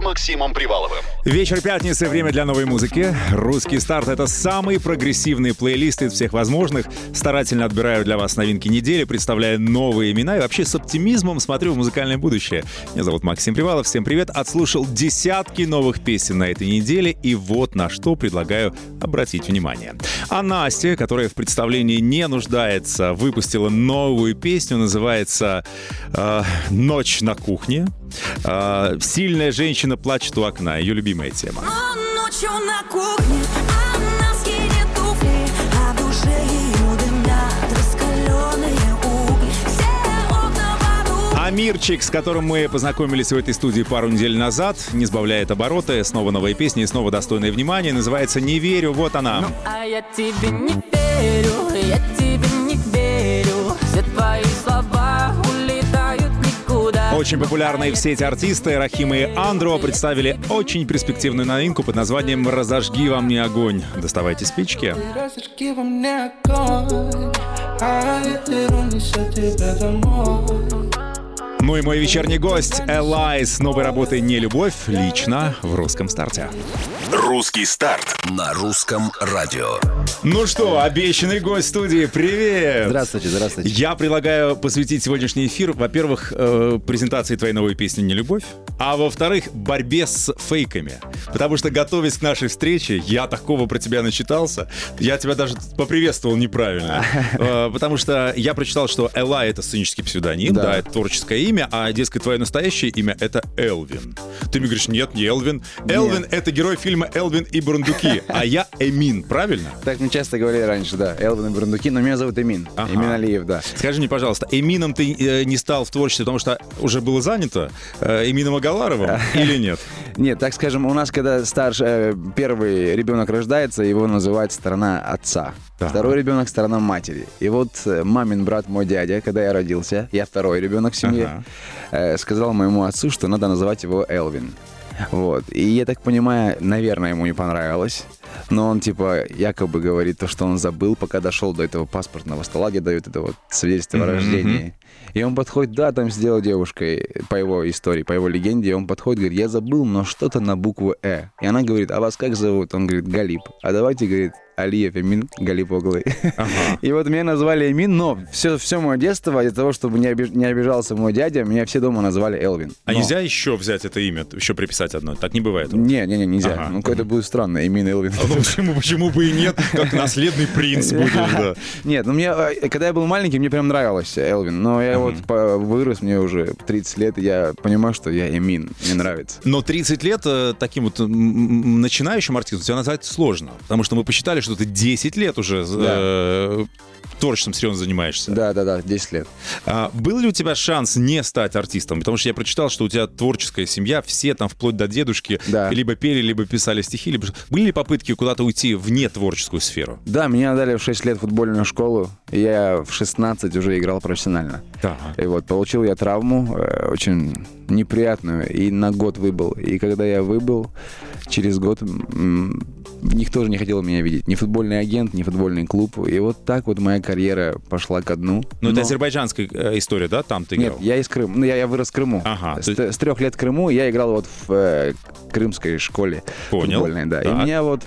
Максимом Приваловым. Вечер пятницы, время для новой музыки. Русский старт — это самый прогрессивный плейлист из всех возможных. Старательно отбираю для вас новинки недели, представляя новые имена и вообще с оптимизмом смотрю в музыкальное будущее. Меня зовут Максим Привалов, всем привет. Отслушал десятки новых песен на этой неделе и вот на что предлагаю обратить внимание. А Настя, которая в представлении не нуждается, выпустила новую песню, называется э, «Ночь на кухне». Э, Сильная женщина плачет у окна, ее любимая тема. Ночью на кухне, а на скине туфли, а в душе ее дымят раскаленные угли. Все окна в аду. А Мирчик, с которым мы познакомились в этой студии пару недель назад, не сбавляет обороты, снова новая песня и снова достойное внимания, называется «Не верю», вот она. А я тебе не верю, я тебе не верю Все твои Очень популярные в сети артисты Рахима и Андро представили очень перспективную новинку под названием «Разожги во мне огонь». Доставайте спички. Разожги во мне огонь А Ну и мой вечерний гость Элай с новой работой «Не любовь» лично в русском старте. Русский старт на русском радио. Ну что, обещанный гость студии, привет! Здравствуйте, здравствуйте. Я предлагаю посвятить сегодняшний эфир, во-первых, э, презентации твоей новой песни «Не любовь», а во-вторых, борьбе с фейками. Потому что, готовясь к нашей встрече, я такого про тебя начитался, я тебя даже поприветствовал неправильно. Э, Потому что я прочитал, что Элла — это сценический псевдоним, да. Да. это творческое имя, а, дескать, твое настоящее имя — это Элвин. Ты мне говоришь, нет, не Элвин. Элвин — это герой фильма «Элвин и Бурундуки», а я Эмин, правильно? Так мне часто говорили раньше, да, Элвин и Бурундуки, но меня зовут Эмин. Ага. Эмин Алиев, да. Скажи мне, пожалуйста, Эмином ты э, не стал в творчестве, потому что уже было занято э, Эмином Агаларовым или нет? Нет, так скажем, у нас, когда старший, э, первый ребенок рождается, его называют сторона отца. Так. Второй ребенок — сторона матери. И вот э, мамин брат, мой дядя, когда я родился, я второй ребенок в семье, Ага. э, сказал моему отцу, что надо называть его Элвин. Вот. И я так понимаю, наверное, ему не понравилось. Но он, типа, якобы говорит то, что он забыл, пока дошел до этого паспортного стола, где дают это вот свидетельство о рождении. И он подходит, да, там сделал девушкой, по его истории, по его легенде, он подходит, говорит, я забыл, но что-то на букву «э». И она говорит, а вас как зовут? Он говорит, Галип. А давайте, говорит, Алиев Эмин Галип-Оглы. И вот меня назвали Эмин, но все, все мое детство, из-за того, чтобы не, обиж- не обижался мой дядя, меня все дома назвали Элвин. А Но- нельзя еще взять это имя, еще приписать одно? Так не бывает. Не, не, не, нельзя. Ага. Ну, какое-то будет странно, Эмин Элвин. А ну почему, почему бы и нет? Как наследный принц будешь, да. Нет, ну мне, э, когда я был маленький, мне прям нравился Элвин. Но я вот вырос, мне уже 30 лет, и я понимаю, что я Эмин, мне нравится. Но 30 лет э, таким вот начинающим артистом тебя назвать сложно. Потому что мы посчитали, что ты 10 лет уже э, творчеством серьезно занимаешься. Да, да, да, 10 лет. А был ли у тебя шанс не стать артистом? Потому что я прочитал, что у тебя творческая семья, все там вплоть до дедушки Да. либо пели, либо писали стихи, либо... Были ли попытки куда-то уйти вне творческую сферу? Да, меня дали в 6 лет футбольную школу, и я в 16 уже играл профессионально. Да. И вот получил я травму, э, очень неприятную, и на год выбыл. И когда я выбыл, через год никто же не хотел меня видеть. Ни футбольный агент, ни футбольный клуб. И вот так вот моя карьера пошла ко дну. Ну, это азербайджанская э, история, да? Там ты играл? Нет, я из Крыма. Ну, я, я вырос в Крыму. Ага, С, есть- с трех лет в Крыму я играл вот в э, крымской школе Понял. футбольной, да. Так. И меня вот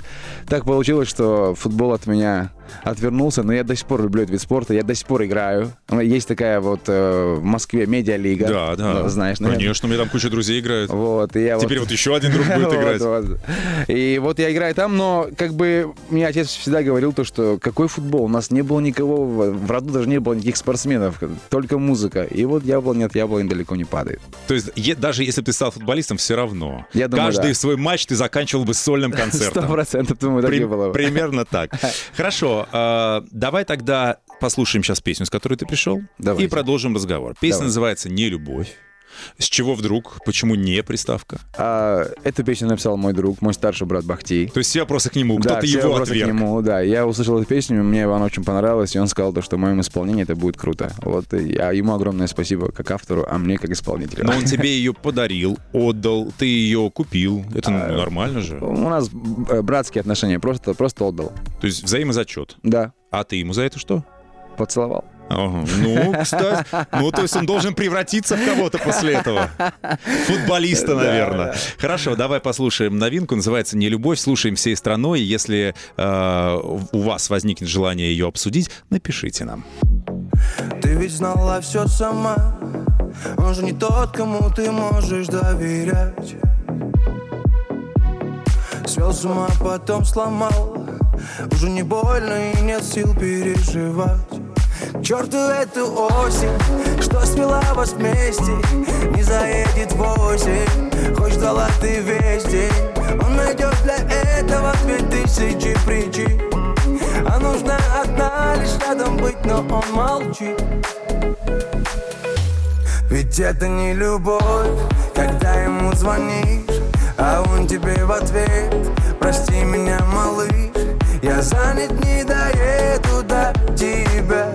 так получилось, что футбол от меня отвернулся, но я до сих пор люблю этот вид спорта, я до сих пор играю. Есть такая вот э, в Москве медиалига. Да, да. Ну, Знаешь, наверное. Конечно, у меня там куча друзей играют. Вот, и я Теперь вот еще один друг будет Вот, играть. вот. И вот я играю там, но как бы мне отец всегда говорил то, что какой футбол? У нас не было никого, в роду даже не было никаких спортсменов, только музыка. И вот яблоня от яблони далеко не падает. То есть е- даже если бы ты стал футболистом, все равно. Я думаю, Каждый да. свой матч ты заканчивал бы сольным Сто концертом. процентов, думаю, так При- было. Примерно так. Хорошо, э, давай тогда послушаем сейчас песню, с которой ты пришел, Давайте. и продолжим разговор. Песня Давай. называется «Не любовь». С чего вдруг? Почему не приставка? А, эту песню написал мой друг, мой старший брат Бахти. То есть все вопросы к нему, Да, кто-то все его вопросы к отверг. нему, да. Я услышал эту песню, мне она очень понравилась, и он сказал, то, что в моем исполнении это будет круто. Вот, и я, ему огромное спасибо как автору, а мне как исполнителю. Но он тебе ее подарил, отдал, ты ее купил. Это А, нормально же. У нас э, братские отношения, просто, просто отдал. То есть взаимозачет. Да, А ты ему за это что? поцеловал. Ага. Ну, кстати, ну, то есть он должен превратиться в кого-то после этого. Футболиста, наверное. Хорошо, давай послушаем новинку. Называется «Не любовь». Слушаем всей страной. Если э, у вас возникнет желание ее обсудить, напишите нам. Ты ведь знала все сама Он же не тот, кому ты можешь доверять Свел с ума, потом сломал Уже не больно и нет сил переживать Черту эту осень, что свела вас вместе? Не заедет восемь, хоть ждала ты день Он найдет для этого две тысячи причин. А нужна одна лишь рядом быть, но он молчит. Ведь это не любовь, когда ему звонишь А он тебе в ответ. Прости меня, малыш Я занят, не доеду до тебя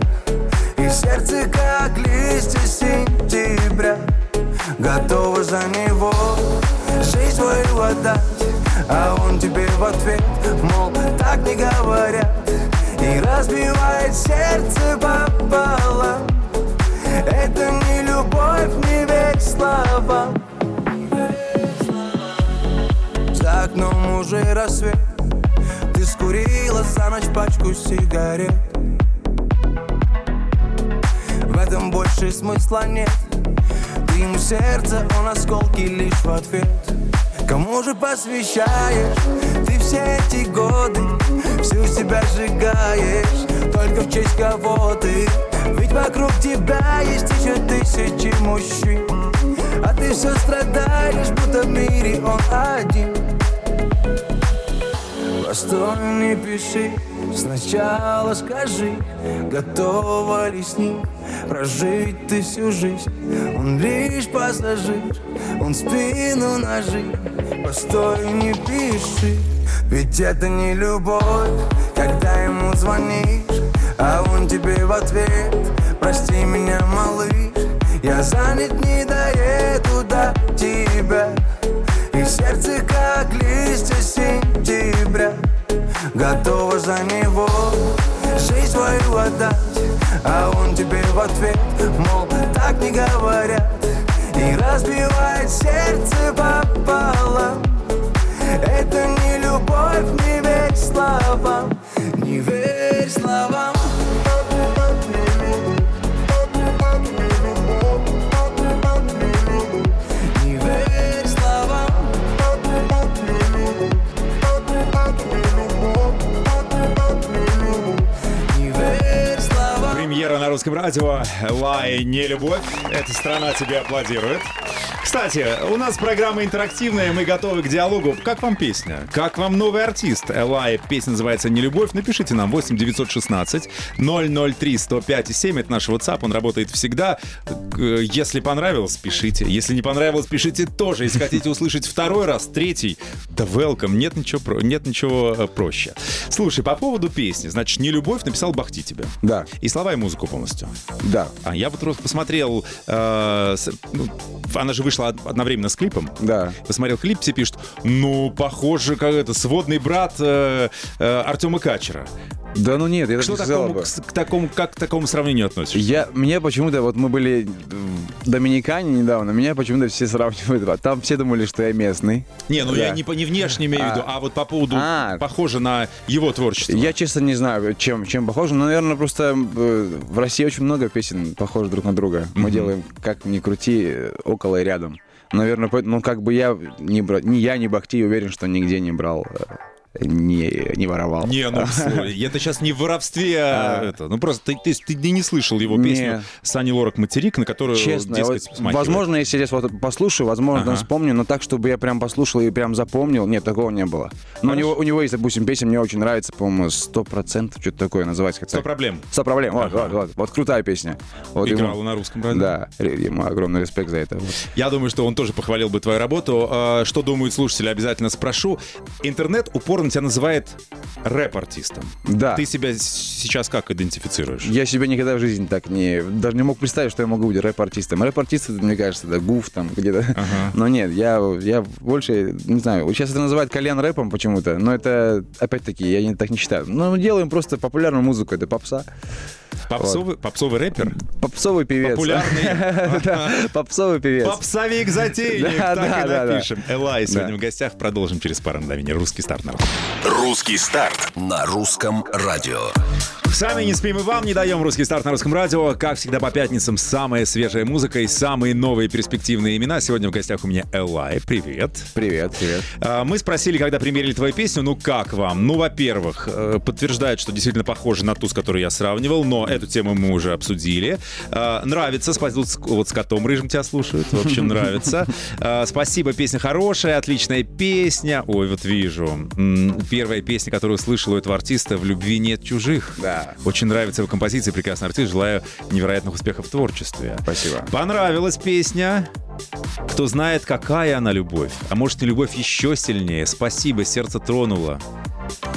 сердце, как листья сентября Готова за него. Жизнь свою отдать А он тебе в ответ, мол, так не говорят. И разбивает сердце пополам. Это не любовь, не верь словам. За окном уже рассвет. Ты скурила за ночь пачку сигарет этом больше смысла нет. Ты ему сердце, он осколки лишь в ответ. Кому же посвящаешь? Ты все эти годы Всю себя сжигаешь. Только в честь кого ты? Ведь вокруг тебя есть еще тысячи мужчин. А ты все страдаешь, будто в мире он один. Постой, не пиши, сначала скажи Готова ли с ним прожить ты всю жизнь Он лишь пассажир, он спину ножи Постой, не пиши, ведь это не любовь Когда ему звонишь, а он тебе в ответ. Прости меня, малыш, я занят, не доеду до тебя. И сердце, как листья сентября Готова за него. Жизнь свою отдать А он тебе в ответ, мол, так не говорят. И разбивает сердце пополам. Это не любовь, не верь словам. Не верь Русском радио «Лай, не любовь». Эта страна тебе аплодирует. Кстати, у нас программа интерактивная, мы готовы к диалогу. Как вам песня? Как вам новый артист? Элай, песня называется «Не любовь». Напишите нам 8 916 003 105 7. Это наш WhatsApp, он работает всегда. Если понравилось, пишите. Если не понравилось, пишите тоже. Если хотите услышать второй раз, третий, да welcome. Нет ничего, про- нет ничего э, проще. Слушай, по поводу песни. Значит, «Не любовь» написал Бахти тебе. Да, И слова, и музыку полностью. да, А я вот просто посмотрел, э, ну, она же вышла од- одновременно с клипом. да. Посмотрел клип, все пишут, ну, похоже, как это, сводный брат э, э, Артема Качера. Да ну нет, я Что не сказал такому, бы. к, к такому, как к такому сравнению относишься? Я, мне почему-то, вот мы были в Доминикане недавно, меня почему-то все сравнивают. а Там все думали, что я местный. Не, ну я Да. не, по- не внешне имею в виду, а вот по поводу, А. похоже на его творчество. Я, честно, не знаю, чем, чем похоже. Но, наверное, просто э, в России очень много песен похожих друг на друга. Мы делаем, как ни крути, около и рядом. Наверное, ну, как бы я не, бра- ни я, ни Бахти уверен, что нигде не брал э, не, не воровал. Не, ну это сейчас не в воровстве, а это. Ну просто ты, ты, ты не слышал его песню. Сани Лорак Материк, на которую, Честно, дескать, вот, возможно, если я сейчас вот послушаю, возможно, Ага. вспомню, но так, чтобы я прям послушал и прям запомнил, нет, такого не было. Но у него, у него есть, допустим, песня, мне очень нравится, по-моему, «Сто процентов», что-то такое называется. как Сто так. проблем. «Сто проблем», вот, Ага. вот, вот, вот крутая песня. Вот ему- Играла на русском радио. Да, ему огромный респект за это. вот. Я думаю, что он тоже похвалил бы твою работу. А, Что думают слушатели, обязательно спрошу. Интернет упорно тебя называет рэп-артистом. Да. Ты себя сейчас как идентифицируешь? Я себя никогда в жизни так не... Даже не мог представить, что я могу быть рэп-артистом. Рэп-артист, мне кажется, это гуф там где-то. Но нет, я, я больше, не знаю, сейчас это называют колен рэпом почему-то, но это, опять-таки, я не, так не считаю. Ну, мы делаем просто популярную музыку, это попса. Попсовый, попсовый рэпер? Попсовый певец. Популярный. Попсовый певец. Попсовик-затейник. Да, Так и напишем. Элай сегодня в гостях. Продолжим через пару мгновений. Русский старт народ. Русский старт на русском радио. Сами не спим и вам не даем русский старт на русском радио. Как всегда по пятницам самая свежая музыка и самые новые перспективные имена. Сегодня в гостях у меня Элай. Привет. Привет, привет. А, Мы спросили, когда примерили твою песню, ну как вам? Ну, во-первых, э, подтверждает, что действительно похоже на ту, с которой я сравнивал, но эту тему мы уже обсудили. А, Нравится, спасибо, вот с- котом рыжим тебя слушают, в общем, нравится. А, Спасибо, песня хорошая, отличная песня. Ой, вот вижу. Первая песня, которую слышал у этого артиста, «В любви нет чужих». Да. Очень нравится его композиция, прекрасный артист. Желаю невероятных успехов в творчестве. Спасибо. Понравилась песня. Кто знает, какая она любовь. А может и любовь еще сильнее. Спасибо, сердце тронуло.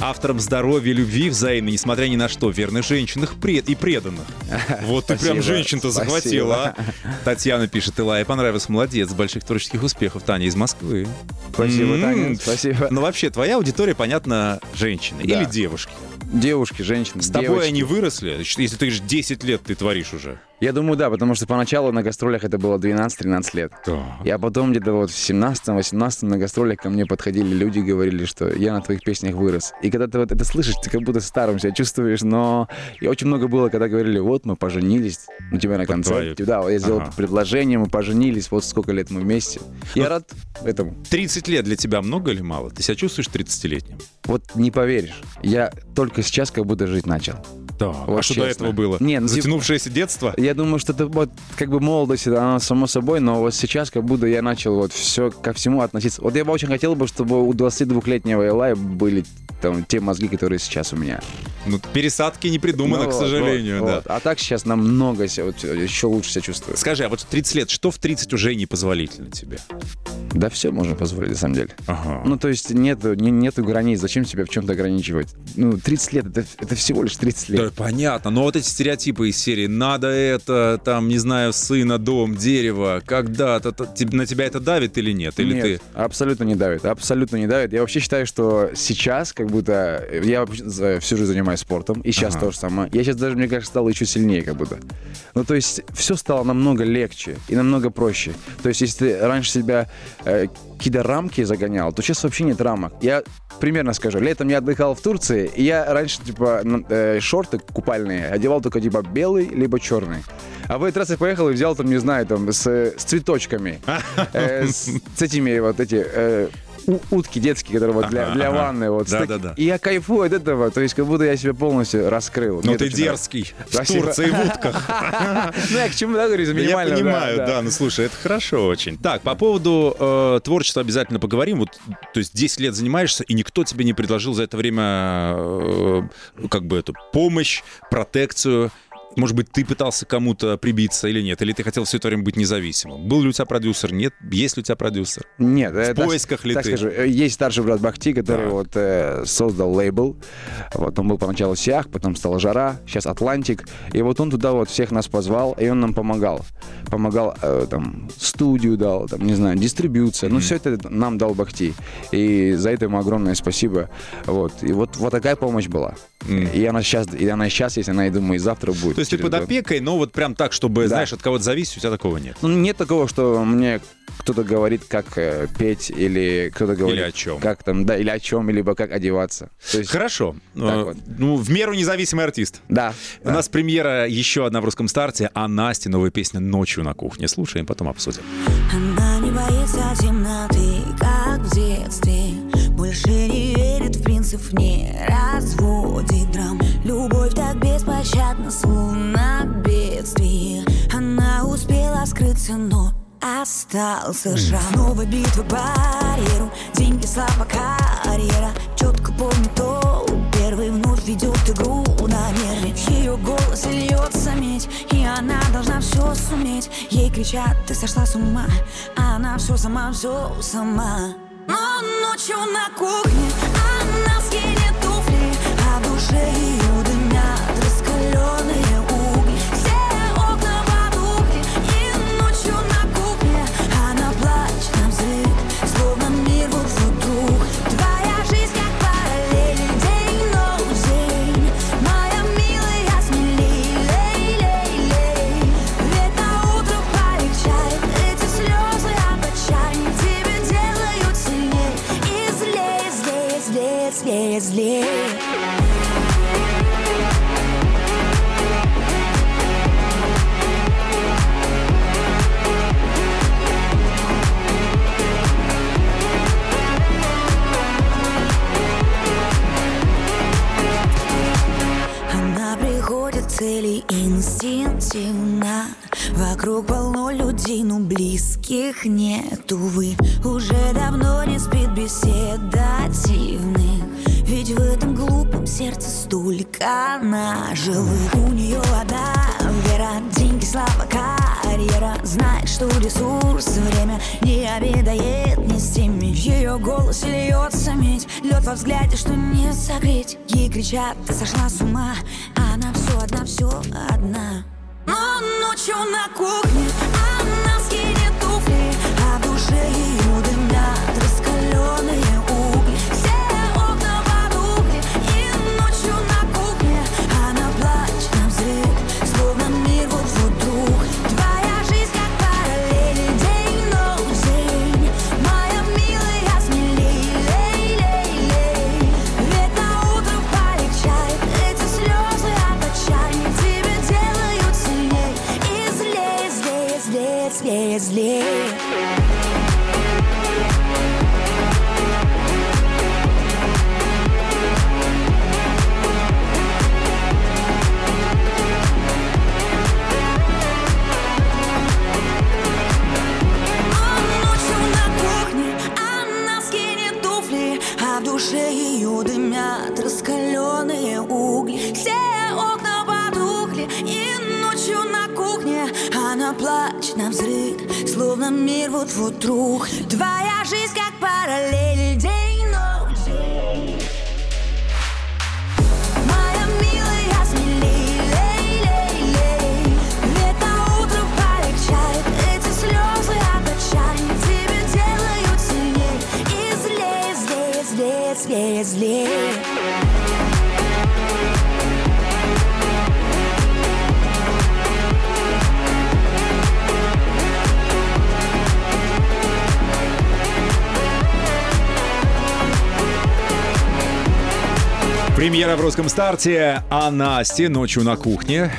Автором здоровья, любви взаимной, несмотря ни на что, верных женщинах пред... и преданных. Вот ты прям женщин-то захватила, а? Татьяна пишет, Илая, понравилось, молодец, больших творческих успехов, Таня из Москвы. Спасибо. Таня, спасибо. Ну вообще, твоя аудитория, понятно, женщины или девушки. Девушки, женщины, С тобой они выросли, если ты говоришь, 10 лет ты творишь уже. Я думаю, да, потому что поначалу на гастролях это было 12-13 лет. Я потом где-то вот в 17-18 на гастролях ко мне подходили люди, говорили, что я на твоих песнях вырос. И когда ты вот это слышишь, ты как будто старым себя чувствуешь, но... И очень много было, когда говорили, вот мы поженились у тебя на концерте. Да, я сделал Ага. предложение, мы поженились, вот сколько лет мы вместе. Я рад этому. 30 лет для тебя много или мало? Ты себя чувствуешь 30-летним? Вот не поверишь, я только сейчас как будто жить начал. Да. Вот а что до честно. этого было? Не, ну, типа- Затянувшееся детство? Я думаю, что это вот как бы молодость, она само собой, но вот сейчас как будто я начал вот все ко всему относиться. Вот я бы очень хотел бы, чтобы у 22-летнего Элая были там те мозги, которые сейчас у меня. Ну, пересадки не придумано, Ну к сожалению, вот, да. вот. А так сейчас намного вот, еще лучше себя чувствую. Скажи, а вот в 30 лет, что в 30 уже непозволительно тебе? Да все можно позволить, на самом деле. Ага. Ну, то есть нету, не- нету границ. Зачем себя в чем-то ограничивать? Ну, 30 лет, это, это всего лишь 30 лет. Да, понятно, но вот эти стереотипы из серии «надо это», там, не знаю, сына, дом, дерево, когда-то, то- теб- на тебя это давит или нет? Или Нет, ты... абсолютно не давит, абсолютно не давит. Я вообще считаю, что сейчас как будто... Я вообще за- всю жизнь занимаюсь спортом, и сейчас Ага. то же самое. Я сейчас даже, мне кажется, стал еще сильнее как будто. Ну, то есть все стало намного легче и намного проще. То есть если ты раньше себя э, какие-то рамки загонял, то сейчас вообще нет рамок. Я примерно скажу, летом я отдыхал в Турции, и я раньше, типа, э, шорты купальные одевал только, типа, белый, либо черный. А в этот раз я поехал и взял там, не знаю, там, с, с цветочками. Э, с, с этими вот эти... э, утки детские, которые вот для, Ага, для ага. ванны. Вот, Да, таки- да, да. И я кайфую от этого, то есть как будто я себя полностью раскрыл. Ну ты очень нравится. дерзкий, в. Турции в утках. Ну, я к чему, да, говорю, Я понимаю, да, ну слушай, это хорошо очень. Так, по поводу э, творчества обязательно поговорим. Вот, то есть 10 лет занимаешься, и никто тебе не предложил за это время э, как бы эту помощь, протекцию. Может быть, ты пытался кому-то прибиться или нет? Или ты хотел все это время быть независимым? Был ли у тебя продюсер? Нет? Есть ли у тебя продюсер? Нет, в поисках ли так ты? скажу, э, есть старший брат Бахти, который Так. вот э, создал лейбл. Вот он был поначалу Сиах, потом стал Жара, сейчас Атлантик. И вот он туда вот всех нас позвал, и он нам помогал. Помогал э, там студию дал, там, не знаю, дистрибьюция. Ну, все это нам дал Бахти. И за это ему огромное спасибо. Вот. И вот, вот такая помощь была. И она сейчас, и она сейчас есть, она, я думаю, и завтра будет. То есть ты под год. опекой, но вот прям так, чтобы, Да. знаешь, от кого-то зависеть, у тебя такого нет. Ну, нет такого, что мне кто-то говорит, как э, петь, или кто-то говорит... о чем. Как там, да, или о чем, либо как одеваться. То есть, Хорошо. Э, вот. Ну, в меру независимый артист. да. У нас премьера еще одна в русском старте, а Насти новая песня «Ночью на кухне». Слушаем, потом обсудим. Она не боится темноты, как в детстве Больше не верит в принцип вызов не разводит драм. Любовь так беспощадна, словно бедствие. Она успела скрыться, но остался шрам Снова битва барьеру, деньги, слава, карьера. Четко помню то, первый вновь ведет игру на нерве. Ее голос льется медь, и она должна все суметь. Ей кричат, ты сошла с ума, а она все сама, все сама. Но ночью на кухне а цели инстинктивно. Вокруг полно людей, но близких нет, увы Уже давно не спит беседативных Ведь в этом глупом сердце столько наживых У нее одна вера, деньги, слава, карьера. Знает, что ресурс, время не обедает ни с теми В ее голосе льется медь, лед во взгляде, что не согреть. Ей кричат, ты сошла с ума, а она все одна, все одна. Но ночью на кухне она плачет на взрыв, словно мир вот-вот друг. Твоя жизнь как параллель, день, ночь. Моя милая, Премьера в русском старте Насте «Ночью на кухне».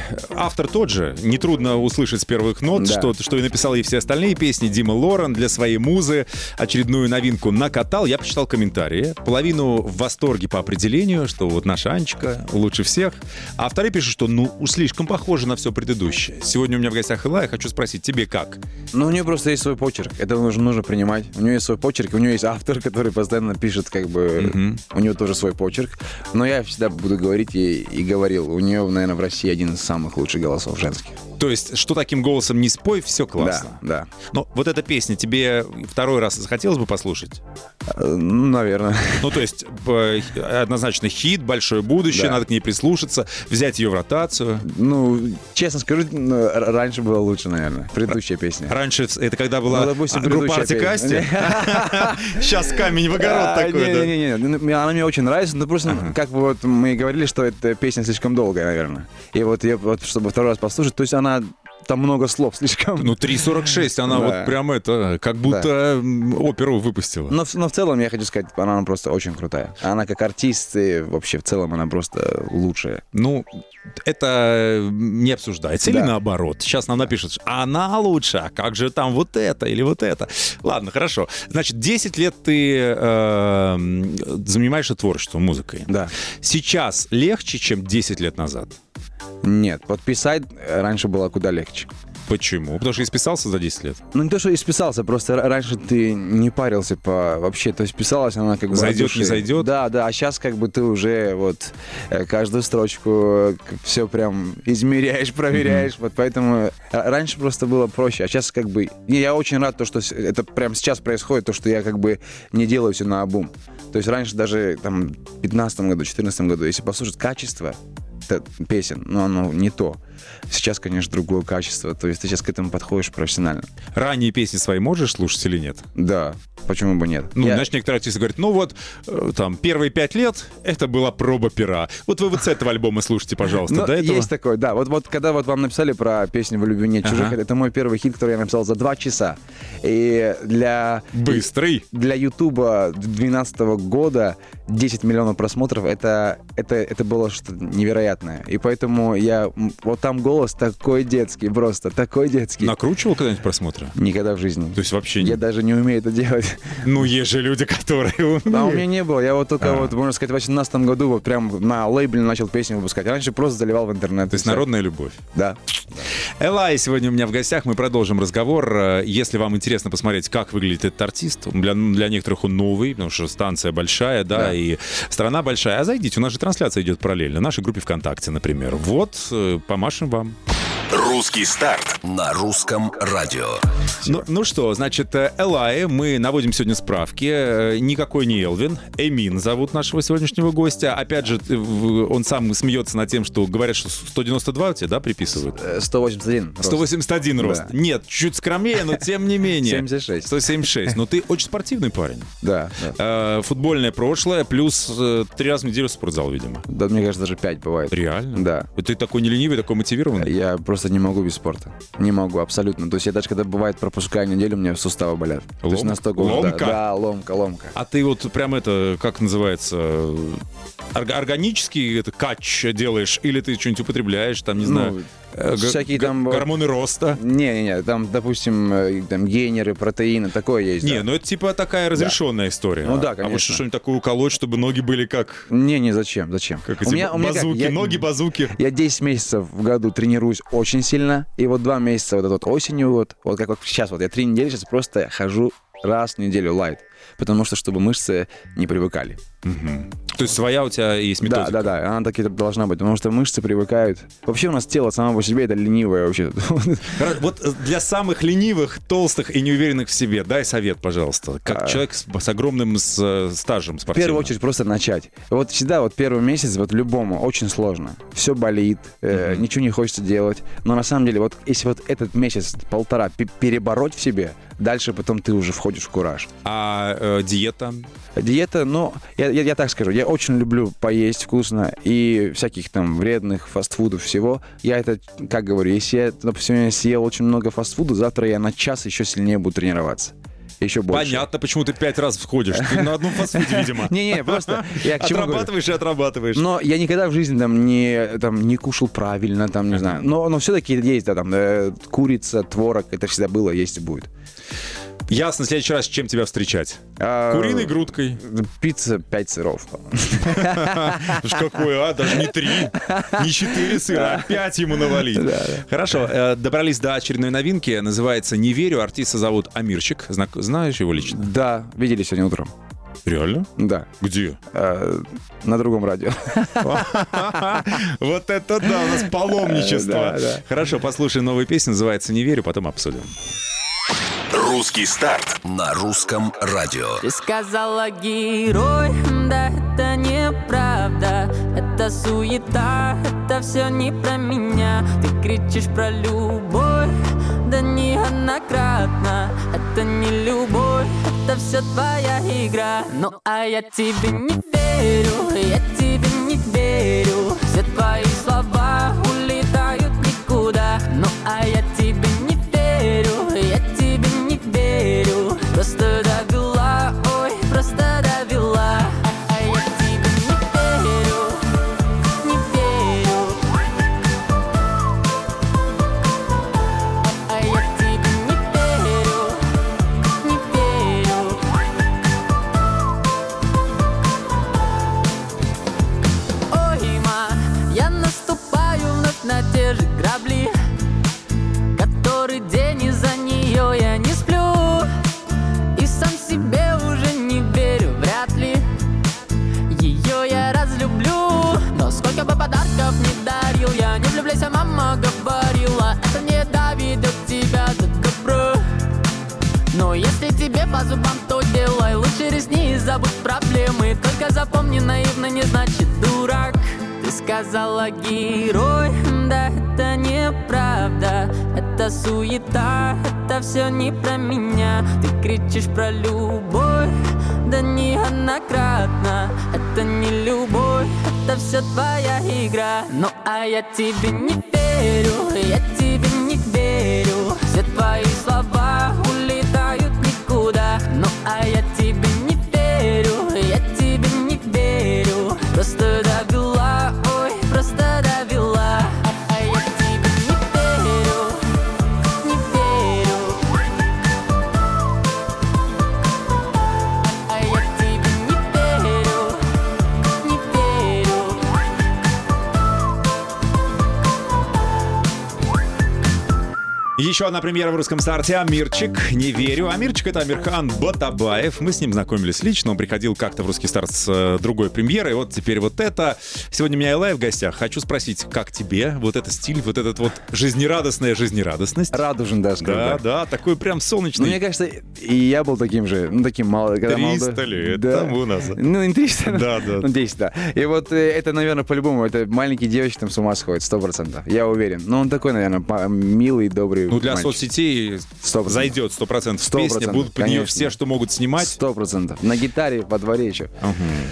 Автор тот же. Нетрудно услышать с первых нот, Да. что, что и написал и все остальные песни. Дима Лорен для своей музы очередную новинку накатал. Я почитал комментарии. Половину в восторге по определению, что вот наша Анечка лучше всех. А вторые пишут, что ну уж слишком похоже на все предыдущее. Сегодня у меня в гостях Илая. Хочу спросить, тебе как? Ну, у нее просто есть свой почерк. Это нужно, нужно принимать. У нее есть свой почерк, у нее есть автор, который постоянно пишет, как бы, у нее тоже свой почерк. Но я всегда буду говорить ей и говорил, у нее, наверное, в России один из самых лучших голосов женских. То есть, что таким голосом не спой, все классно. Да, да. Но вот эта песня тебе второй раз захотелось бы послушать? Э, Ну, наверное. Ну, то есть, э, однозначно хит, большое будущее, Да. надо к ней прислушаться, взять ее в ротацию. Ну, честно скажу, раньше было лучше, наверное. Предыдущая песня. Раньше это когда была Ну, допустим, группа Артикасти. Сейчас камень в огород А, такой, да? Не-не-не, ну, она мне очень нравится, но просто, как бы вот мы говорили, что эта песня слишком долгая, наверное. И вот я вот, чтобы второй раз послушать, то есть она там много слов слишком. Ну, 3.46, она Да. вот прям это, как будто м, оперу выпустила. Но, в- но в целом я хочу сказать, она просто очень крутая. Она как артист и вообще в целом она просто лучшая. Ну, это не обсуждается. Или Да. наоборот. Сейчас нам напишут, она лучше, а как же там вот это или вот это. Ладно, хорошо. Значит, 10 лет ты э, занимаешься творчеством, музыкой. Да. Сейчас легче, чем 10 лет назад. Нет, подписать э, раньше было куда легче. Почему? Потому что исписался за 10 лет. Ну, не то, что исписался, просто раньше ты не парился по вообще, то есть писалась она как бы... Зайдет, не зайдет? Да, да, а сейчас как бы ты уже вот э, каждую строчку все прям измеряешь, проверяешь, вот поэтому э, раньше просто было проще, а сейчас как бы... Я очень рад, то, что это прямо сейчас происходит, то, что я как бы не делаю все на обум. То есть раньше даже там в 15 году, 14 году, если послушать качество, песен, но оно не то. Сейчас, конечно, другое качество. То есть ты сейчас к этому подходишь профессионально. Ранние песни свои можешь слушать или нет? Да, почему бы нет? Ну, Я- знаешь, некоторые артисты говорят, ну вот, э, там, первые пять лет это была проба пера. Вот вы вот с этого альбома слушайте, пожалуйста, Ну, до этого. есть такое, да. Вот, вот когда вот вам написали про песню «В любви нет чужих», Ага. это мой первый хит, который я написал за два часа. И для... Быстрый. Для Ютуба 2012 года 10 миллионов просмотров это, это, это было что-то невероятное. И поэтому я... Вот там голос такой детский, просто такой детский. Накручивал когда-нибудь просмотры? Никогда в жизни. То есть вообще... Я даже не умею это делать. Ну, есть же люди, которые умеют. Да, у меня не было. Я вот только А. вот, можно сказать, в 2018 году вот прям на лейбле начал песни выпускать. Раньше просто заливал в интернет. То есть народная любовь. Да. Элай сегодня у меня в гостях. Мы продолжим разговор. Э, Если вам интересно посмотреть, как выглядит этот артист, для, для некоторых он новый, потому что станция большая, да, Да. и страна большая. А зайдите, у нас же трансляция идет параллельно. В нашей группе ВКонтакте, например. Вот, э, помашем вам. Русский старт на русском радио. Ну, ну что, значит, э, Элай, мы наводим сегодня справки. Э, Никакой не Элвин. Эмин зовут нашего сегодняшнего гостя. Опять же, э, он сам смеется над тем, что говорят, что 192 у тебя, да, приписывают? Э, 181. рост. 181 Да. рост. Нет, чуть скромнее, но тем не менее. 76. 176. Но ты очень спортивный парень. Да, да. Футбольное прошлое, плюс три раза в неделю в спортзал, видимо. Да, мне кажется, даже 5 бывает. Реально? Да. Ты такой не ленивый, такой мотивированный? Я просто не могу без спорта. Не могу, абсолютно. То есть я даже когда бывает пропускаю неделю, у меня суставы болят. То есть Лом- настолько уже, да. ломка? Да, ломка, ломка. А ты вот прям это, как называется, орг- органический это кач делаешь, или ты что-нибудь употребляешь, там, не Ну, знаю, г- всякие там, гормоны роста? Не-не-не, там, допустим, э, там гейнеры, протеины, такое есть. Не, да. ну это типа такая разрешенная история. Ну да, А вот конечно. что-нибудь такое уколоть, чтобы ноги были как, Не, не, зачем, зачем? как У эти меня- у меня как, я- ноги базуки. Я 10 месяцев в году тренируюсь очень сильно, и вот два месяца вот этот вот осенью вот, вот как вот сейчас, вот я три недели сейчас просто хожу раз в неделю лайт, потому что чтобы мышцы не привыкали. То есть своя у тебя есть методика? Да, да, да, она так и должна быть, потому что мышцы привыкают. Вообще у нас тело само по себе это ленивое вообще. Вот для самых ленивых, толстых и неуверенных в себе дай совет, пожалуйста. Как А. человек с, с огромным с, э, стажем В спортивным. первую очередь просто начать. Вот всегда вот первый месяц вот любому очень сложно. Все болит, э, ничего не хочется делать. Но на самом деле вот если вот этот месяц, полтора пе- перебороть в себе, дальше потом ты уже входишь в кураж. А э, диета? Диета, ну, я, я, я так скажу, я очень люблю поесть вкусно и всяких там вредных фастфудов всего. Я это, как говорю, если я, допустим, я съел очень много фастфуда, завтра я на час еще сильнее буду тренироваться. Еще больше. Понятно, почему ты пять раз входишь. Ты на одном фастфуде, видимо. Не-не, просто я к чему. Отрабатываешь и отрабатываешь. Но я никогда в жизни там не, там, не кушал правильно, там, не знаю. Но, но все-таки есть, да, там, э, курица, творог, это всегда было, есть и будет. Ясно, в следующий раз чем тебя встречать? А, Куриной грудкой. Пицца 5 сыров. Уж какое, а? Даже не три, не четыре сыра, а пять ему навалить. Хорошо, э, добрались до очередной новинки. Называется «Не верю». Артиста зовут Амирчик. Знаешь его лично? Да, видели сегодня утром. Реально? Да, Где? э, на другом радио. Вот это да, у нас паломничество. Хорошо, послушаем новую песню, называется «Не верю», потом обсудим. Русский старт. На русском радио. Ты сказала герой, да это неправда. Это суета, это все не про меня. Ты кричишь про любовь, да неоднократно. Это не любовь, это все твоя игра. Ну а я тебе не верю, я тебе не сказала герой, да это неправда Это суета, это все не про меня. Ты кричишь про любовь, да неоднократно Это не любовь, это все твоя игра. Ну а я тебе не верю, я тебе не верю Все твои слова Еще одна премьера в русском старте «Амирчик». Не верю. Амирчик — это Амирхан Батабаев. Мы с ним знакомились лично. Он приходил как-то в русский старт с э, другой премьерой. Вот теперь вот это. Сегодня у меня Элай в гостях. Хочу спросить, как тебе вот этот стиль, вот этот вот жизнерадостная жизнерадостность? Радужен даже. Да, да, такой прям Ну, солнечный. мне кажется, и я был таким же, ну, таким мало, когда 300 молодой. лет да. тому назад. Ну, не 300. Да, да. Ну, 10, да. И вот э, это, наверное, по-любому, это маленькие девочки там с ума сходят, сто процентов. Я уверен. Но он такой, наверное, милый, добрый Ну, для мальчик. соцсетей Сто процентов. зайдет 100% в Сто песне. процентов, Будут под нее все, что могут снимать. Сто процентов. На гитаре, во дворе еще.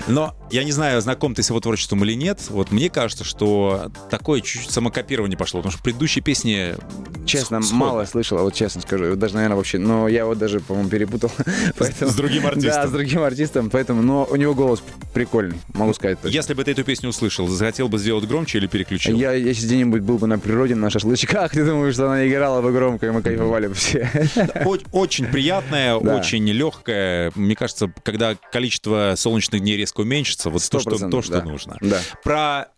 Но я не знаю, знаком ты с его творчеством или нет. Вот мне кажется, что такое чуть-чуть самокопирование пошло, потому что предыдущие песни... Честно, с- мало слышал, вот честно скажу. Даже, наверное, вообще, но я вот даже, по-моему, перепутал. Поэтому- с другим артистом. Да, с другим артистом, поэтому, но у него голос прикольный, могу сказать. точно. Если бы ты эту песню услышал, захотел бы сделать громче или переключил? Я, если где-нибудь был бы на природе, на шашлычках, ты думаешь, что она играла бы громко, и мы кайфовали все. Очень приятная, очень легкая. Мне кажется, когда количество солнечных дней резко уменьшится, вот то, что, 100%, то, что нужно. Про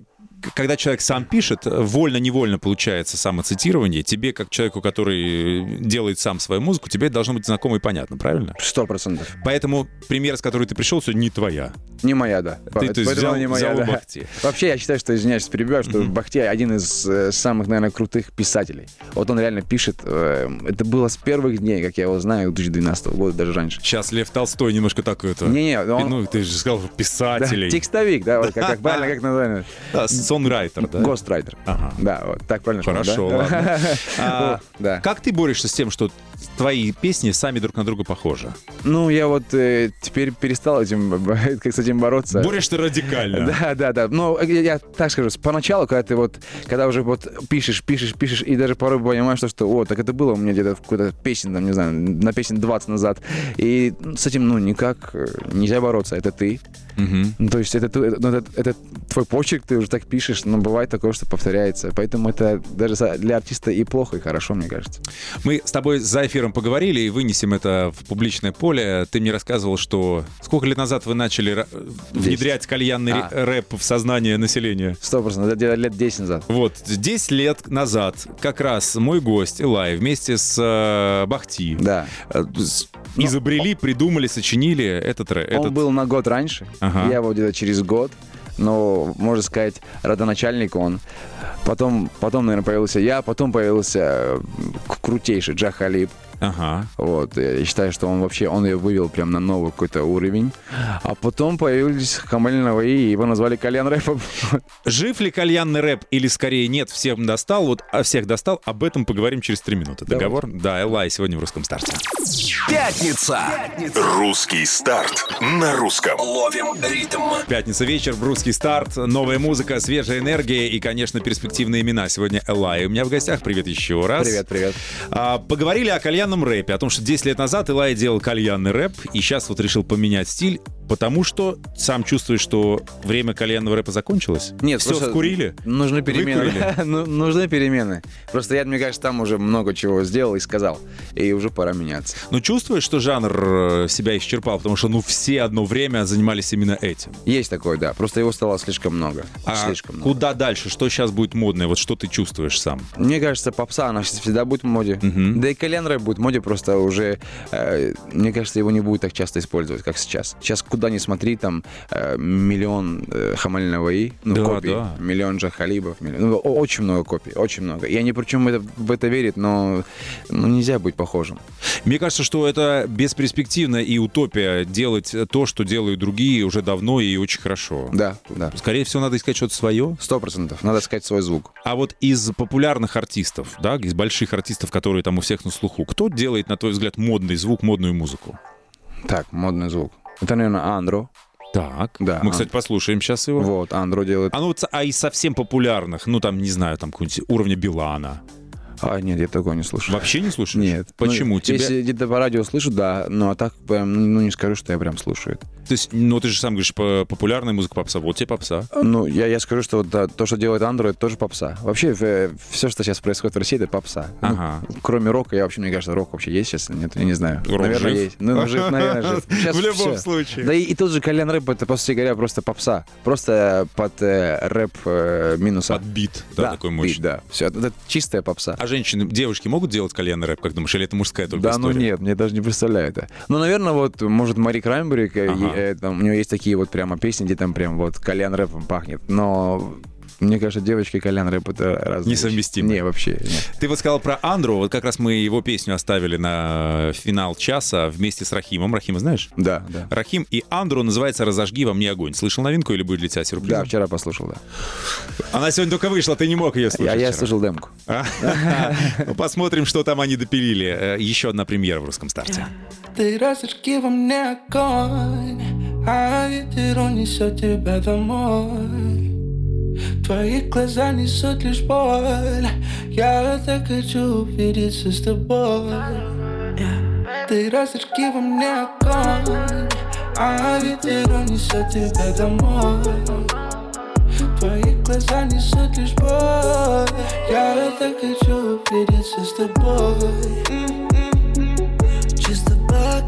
когда человек сам пишет, вольно-невольно получается самоцитирование. Тебе, как человеку, который делает сам свою музыку, тебе это должно быть знакомо и понятно, правильно? Сто процентов. Поэтому премьера, с которой ты пришел, сегодня не твоя. Не моя, да. Ты, то есть, Поэтому взял- не моя, взял да. Бахти. Вообще, я считаю, что, извиняюсь, перебиваю, что Бахти один из э, самых, наверное, крутых писателей. Вот он реально пишет. э, это было с первых дней, как я его знаю, 2012 года, даже раньше. Сейчас Лев Толстой немножко так это... Не-не, он- Ну, ты же сказал Да, писателей. текстовик, да, вот как, как правильно, как называют? Да, сонрайтер, да? Гострайтер. Ага. Да, вот так правильно. Хорошо, да? А, да. Как ты борешься с тем, что твои песни сами друг на друга похожи? Ну, я вот э, теперь перестал этим, как с этим бороться. Борешься радикально. Да, да, да. Но э, я, я так скажу, поначалу, когда ты вот, когда уже вот пишешь, пишешь, пишешь, и даже порой понимаешь, что, что о, так это было у меня где-то в какой-то песен, там, не знаю, на песен 20 назад. И с этим, ну, никак э, нельзя бороться. Это ты. Мгм. Ну, то есть это, ты- ну, это, это твой почерк, ты уже так пишешь, но бывает такое, что повторяется. Поэтому это даже для артиста и плохо, и хорошо, мне кажется. Мы с тобой за эфиром поговорили и вынесем это в публичное поле. Ты мне рассказывал, что сколько лет назад вы начали ра- внедрять кальянный А. рэп в сознание населения? Сто процентов, лет 10 назад. Вот, 10 лет назад как раз мой гость Элай вместе с э, Бахти Да. э, с- изобрели, придумали, сочинили этот рэп. Он этот- был на год раньше, Ага. я вот где-то через год, но, можно сказать, родоначальник он. Потом, потом, наверное, появился я, потом появился э, крутейший Джа Халиб. Ага. Вот, я считаю, что он вообще, он ее вывел прям на новый какой-то уровень. А потом появились Хамаль Наваи, и его назвали Кальян Рэпом. Жив ли кальянный рэп или скорее нет, всем достал? Вот а всех достал, об этом поговорим через три минуты. Договор? Да, Элай сегодня в русском старте. Пятница. Русский старт на русском. Ловим ритм. Пятница вечер, русский старт, новая музыка, свежая энергия и, конечно, перспективные имена. Сегодня Элай у меня в гостях. Привет еще раз. Привет, привет. А, поговорили о кальянном рэпе, о том, что 10 лет назад Элай делал кальянный рэп, и сейчас вот решил поменять стиль, потому что сам чувствуешь, что время кальянного рэпа закончилось? Нет, все просто вкурили? Нужны перемены. Ну, Нужны перемены. Просто я, мне кажется, там уже много чего сделал и сказал. И уже пора меняться. Но чувствуешь, что жанр э, себя исчерпал, потому что, ну, все одно время занимались именно этим. Есть такое, да. Просто его стало слишком много. А слишком много. куда дальше? Что сейчас будет модное? Вот что ты чувствуешь сам? Мне кажется, попса, она всегда будет в моде. Мгм. Да и кальян рэп будет в моде, просто уже, э, мне кажется, его не будет так часто использовать, как сейчас. Сейчас куда туда не смотри, там э, миллион э, Хамаль Наваи, ну, Да, копий, да. миллион Джахалибов, миллион, ну, очень много копий, очень много. Я ни при чем это, в это верит, но ну, нельзя быть похожим. Мне кажется, что это бесперспективно и утопия делать то, что делают другие уже давно и очень хорошо. Да, да. Скорее всего, надо искать что-то свое. Сто процентов. Надо искать свой звук. А вот из популярных артистов, да, из больших артистов, которые там у всех на слуху, кто делает, на твой взгляд, модный звук, модную музыку? Так, модный звук. Это, наверное, Андро. Так. Да. Мы, кстати, послушаем сейчас его. Вот, Андро делает. А ну вот, а из совсем популярных, ну там, не знаю, там какого-нибудь уровня Билана. А, нет, я такого не слушаю. Вообще не слушаешь? Нет. Почему? Ну, Тебя... Если где-то по радио слышу, да, ну а так прям, ну не скажу, что я прям слушаю это. То есть, ну ты же сам говоришь, по- популярная музыка попса. Вот тебе попса. Ну, я, я скажу, что вот, да, то, что делает это тоже попса. Вообще, все, что сейчас происходит в России, это попса. Ну, Ага. кроме рока, я вообще, мне кажется, рок вообще есть сейчас? Нет, я не знаю. Рок наверное, жив? есть. Ну, жив, наверное, жив. Сейчас В любом всё. случае. Да и, и тот же Колян рэп, это, по сути говоря, просто попса. Просто под э, рэп э, минуса. Под бит, да, такой мощный. бит, да. Все, это чистая попса. А женщины, девушки могут делать кальянный рэп, как думаешь, или это мужская только Да, ну история? нет, мне даже не представляю это. Ну, наверное, вот, может, Мари Краймберг, э, Ага. и, э, там, у нее есть такие вот прямо песни, где там прям вот кальян рэпом пахнет. Но мне кажется, девочки и кальян рэп это разные. Несовместимы. Не, вообще нет. Ты вот сказал про Андру, вот как раз мы его песню оставили на финал часа вместе с Рахимом. Рахима знаешь? Да, да. Рахим и Андру называется «Разожги во мне огонь». Слышал новинку или будет для тебя сюрпризом? Да, вчера послушал, да. Она сегодня только вышла, ты не мог ее слушать Я, я вчера. слушал демку. А? Ну, Посмотрим, что там они допилили. Э, Еще одна премьера в русском старте. Ты разожги во мне огонь, а ветер унесет тебя домой. Твои глаза несут лишь боль, я так хочу увидеться с тобой. Ты разожги во мне огонь, а ветер унесет тебя домой. Твои глаза несут лишь боль, я так хочу увидеться с тобой.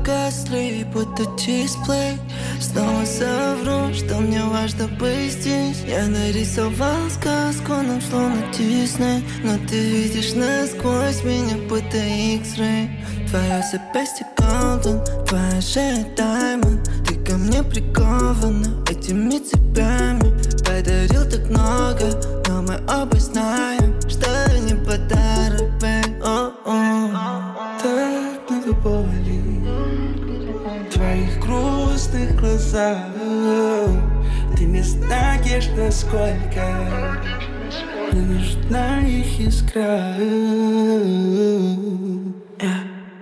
Погасли, будто дисплей. Снова совру, что мне важно быть здесь. Я нарисовал сказку, нам словно Дисней. Но ты видишь насквозь меня, будто X-ray Твое запястье голден, твоя шея даймонд. Ты ко мне прикована этими цепями. Подарил так много, но мы оба знаем Что не подарок, бэй, о-о. так грустных глазах. Ты не знаешь, насколько нужна их искра.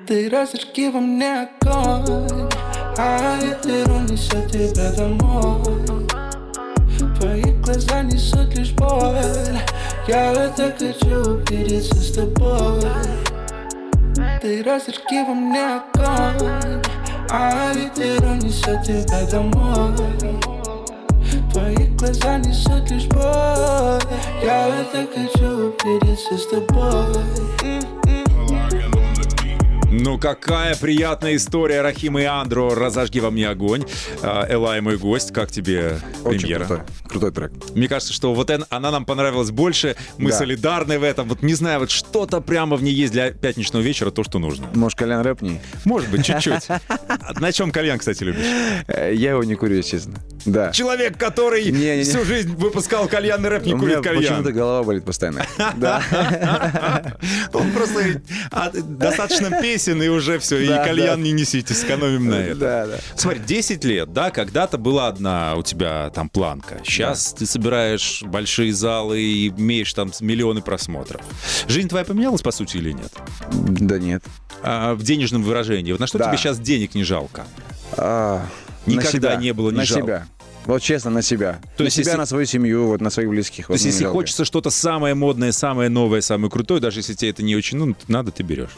Ты разожги во мне огонь А ветер унесет тебя домой. Твои глаза несут лишь боль Я так хочу увидеться с тобой. Ты разожги во мне огонь унесет тебя домой Твои глаза несут лишь боль Я так хочу увидеться с тобой Ну, какая приятная история Рахима и Андру. «Разожги во мне огонь». А, Элай, мой гость, как тебе Очень премьера? крутой, крутой трек. Мне кажется, что вот она нам понравилась больше, мы Да. солидарны в этом. Вот не знаю, вот что-то прямо в ней есть для пятничного вечера, то, что нужно. Может, кальян рэп не? Может быть, чуть-чуть. На чем кальян, кстати, любишь? Я его не курю, честно. Да. Человек, который Не-не-не. всю жизнь выпускал кальянный рэп, не курит кальян. почему-то голова болит постоянно. Да. Он просто а, достаточно песен, и уже все, и кальян не несите, сэкономим на это. Смотри, 10 лет, да, когда-то была одна у тебя там планка. Сейчас ты собираешь большие залы и имеешь там миллионы просмотров. Жизнь твоя поменялась, по сути, или нет? Да нет. А, в денежном выражении. Вот на что Да. тебе сейчас денег не жалко? А, Никогда на себя. не было не На жалко. себя. Вот честно, на себя. То на есть, себя, если- на свою семью, вот на своих близких. То есть, если хочется что-то самое модное, самое новое, самое крутое, даже если тебе это не очень ну, надо, ты берешь.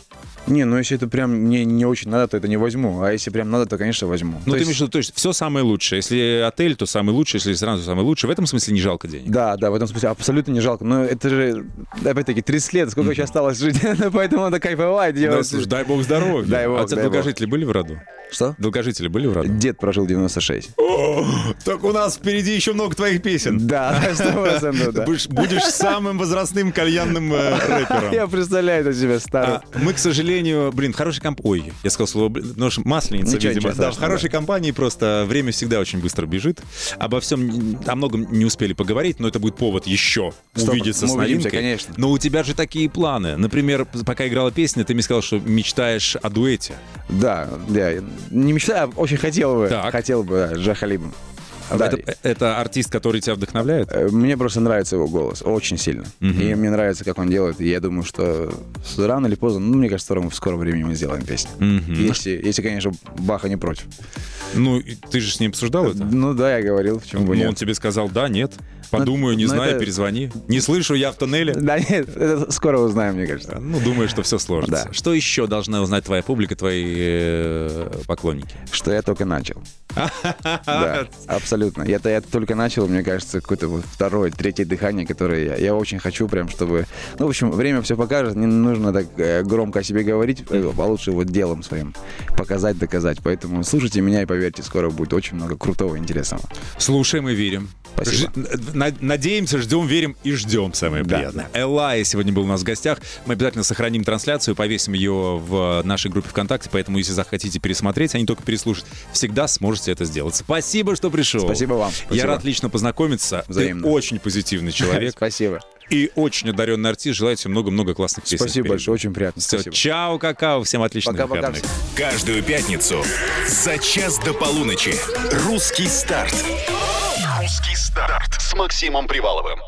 Не, ну если это прям мне не очень надо, то это не возьму. А если прям надо, то, конечно, возьму. Ну, То ты есть- имеешь в виду, то есть все самое лучшее. Если отель, то самый лучший, если ресторан, то самый лучший. В этом смысле не жалко денег. Да, да, в этом смысле абсолютно не жалко. Но это же, опять-таки, 30 лет, сколько еще осталось жить, поэтому надо кайфовать, Да, делать. слушай, дай бог здоровья. Дай бог, а у тебя долгожители были в роду? Что? Долгожители были в роду? Дед прожил 96. Так у нас впереди еще много твоих песен. Да, да. Будешь, самым возрастным кальянным э, рэпером. Я представляю это себя старым. А, мы, к сожалению, блин, в хорошей компании... Ой, я сказал слово, блин, потому что масленица, Ничего, видимо. ничего да, в хорошей компании просто время всегда очень быстро бежит. Обо всем, о многом не успели поговорить, но это будет повод еще Стоп, увидеться мы с увидимся, новинкой. конечно. Но у тебя же такие планы. Например, пока играла песня, ты мне сказал, что мечтаешь о дуэте. Да, да. Не мечтаю, а очень хотел бы. Так. Хотел бы, да, с Джахалибом. Да. Это, это артист, который тебя вдохновляет? Э, Мне просто нравится его голос, очень сильно. И мне нравится, как он делает. И я думаю, что рано или поздно, ну, мне кажется, скоро- в скором времени мы сделаем песню. Если, если, конечно, Баха не против. Ну, ты же с ним обсуждал это? Ну да, я говорил, почему бы Ну, он нет. тебе сказал, да, нет. Подумаю, не ну, знаю, это- перезвони. Не слышу, я в туннеле. Да нет, это скоро узнаем, мне кажется. Ну, думаю, что все сложится. Да. Что еще должна узнать твоя публика, твои э, поклонники? Что я только начал. Да, абсолютно. Я, я только начал, мне кажется, какое-то вот второе, третье дыхание, которое я, я очень хочу прям, чтобы... Ну, в общем, время все покажет, не нужно так э, громко о себе говорить, э, а лучше вот делом своим показать, доказать. Поэтому слушайте меня и поверьте, скоро будет очень много крутого и интересного. Слушаем и верим. Спасибо. Ж- надеемся, ждем, верим и ждем, самое Да. приятное. Элай сегодня был у нас в гостях. Мы обязательно сохраним трансляцию, повесим ее в нашей группе ВКонтакте, поэтому если захотите пересмотреть, а не только переслушать, всегда сможете это сделать. Спасибо, что пришел. Спасибо вам. Я Спасибо. рад лично познакомиться. Взаимно. Ты очень позитивный человек Спасибо. и очень одаренный артист. Желаю тебе много-много классных песен. Спасибо большое, очень приятно. Все, Спасибо. чао, какао, всем отличных Пока-пока. выходных. Каждую пятницу за час до полуночи. Русский старт. Старт с Максимом Приваловым.